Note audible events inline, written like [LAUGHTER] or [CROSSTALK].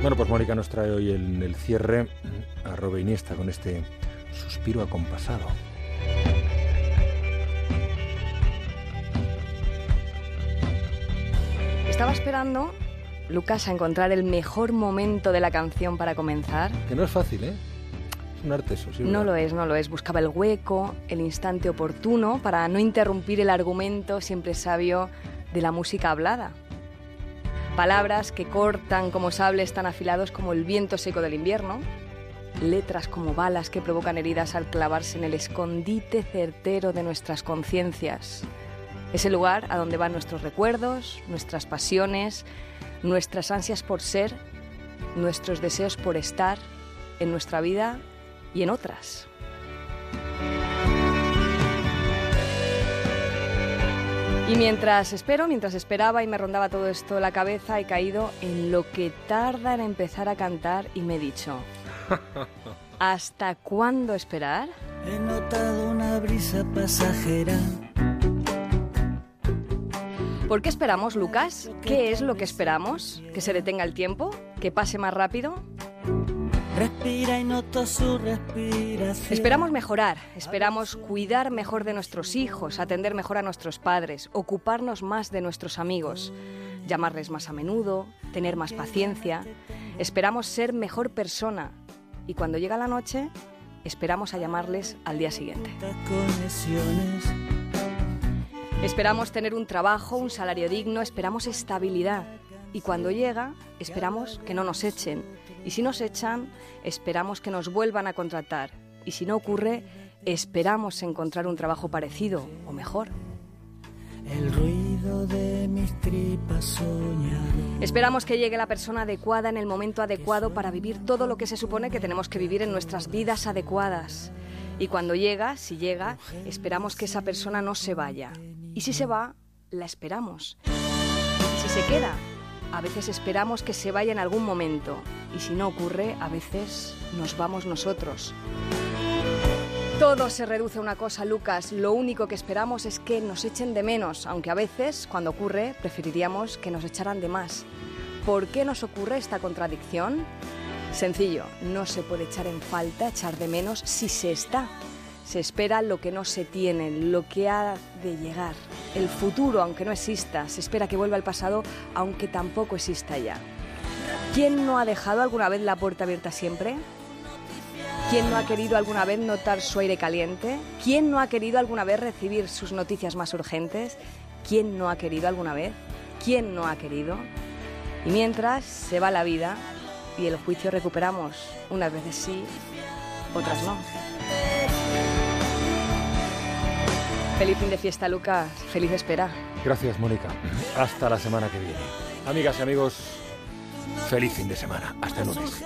Bueno, pues Mónica nos trae hoy en el cierre a Robe Iniesta con este suspiro acompasado. Estaba esperando, Lucas, a encontrar el mejor momento de la canción para comenzar. Que no es fácil, ¿eh? Es un arte eso, sí. No lo es, no lo es. Buscaba el hueco, el instante oportuno para no interrumpir el argumento siempre sabio de la música hablada. Palabras que cortan como sables tan afilados como el viento seco del invierno. Letras como balas que provocan heridas al clavarse en el escondite certero de nuestras conciencias. Ese lugar a donde van nuestros recuerdos, nuestras pasiones, nuestras ansias por ser, nuestros deseos por estar en nuestra vida y en otras. Y mientras espero, mientras esperaba y me rondaba todo esto la cabeza, he caído en lo que tarda en empezar a cantar y me he dicho, [LAUGHS] ¿hasta cuándo esperar? He notado una brisa pasajera. ¿Por qué esperamos, Lucas? ¿Qué es lo que esperamos? ¿Que se detenga el tiempo? ¿Que pase más rápido? Respira y noto su respiración. Esperamos mejorar, esperamos cuidar mejor de nuestros hijos, atender mejor a nuestros padres, ocuparnos más de nuestros amigos, llamarles más a menudo, tener más paciencia. Esperamos ser mejor persona y cuando llega la noche, esperamos a llamarles al día siguiente. Esperamos tener un trabajo, un salario digno, esperamos estabilidad. Y cuando llega, esperamos que no nos echen. Y si nos echan, esperamos que nos vuelvan a contratar. Y si no ocurre, esperamos encontrar un trabajo parecido o mejor. El ruido de mis tripas soñado. Esperamos que llegue la persona adecuada en el momento adecuado para vivir todo lo que se supone que tenemos que vivir en nuestras vidas adecuadas. Y cuando llega, si llega, esperamos que esa persona no se vaya. Y si se va, la esperamos. Si se queda, a veces esperamos que se vaya en algún momento. Y si no ocurre, a veces nos vamos nosotros. Todo se reduce a una cosa, Lucas. Lo único que esperamos es que nos echen de menos, aunque a veces, cuando ocurre, preferiríamos que nos echaran de más. ¿Por qué nos ocurre esta contradicción? Sencillo, no se puede echar en falta, echar de menos si se está. Se espera lo que no se tiene, lo que ha de llegar. El futuro, aunque no exista, se espera que vuelva al pasado, aunque tampoco exista ya. ¿Quién no ha dejado alguna vez la puerta abierta siempre? ¿Quién no ha querido alguna vez notar su aire caliente? ¿Quién no ha querido alguna vez recibir sus noticias más urgentes? ¿Quién no ha querido alguna vez? ¿Quién no ha querido? Y mientras se va la vida y el juicio recuperamos, unas veces sí, otras no. Feliz fin de fiesta, Lucas. Feliz espera. Gracias, Mónica. Hasta la semana que viene. Amigas y amigos, feliz fin de semana. Hasta el lunes.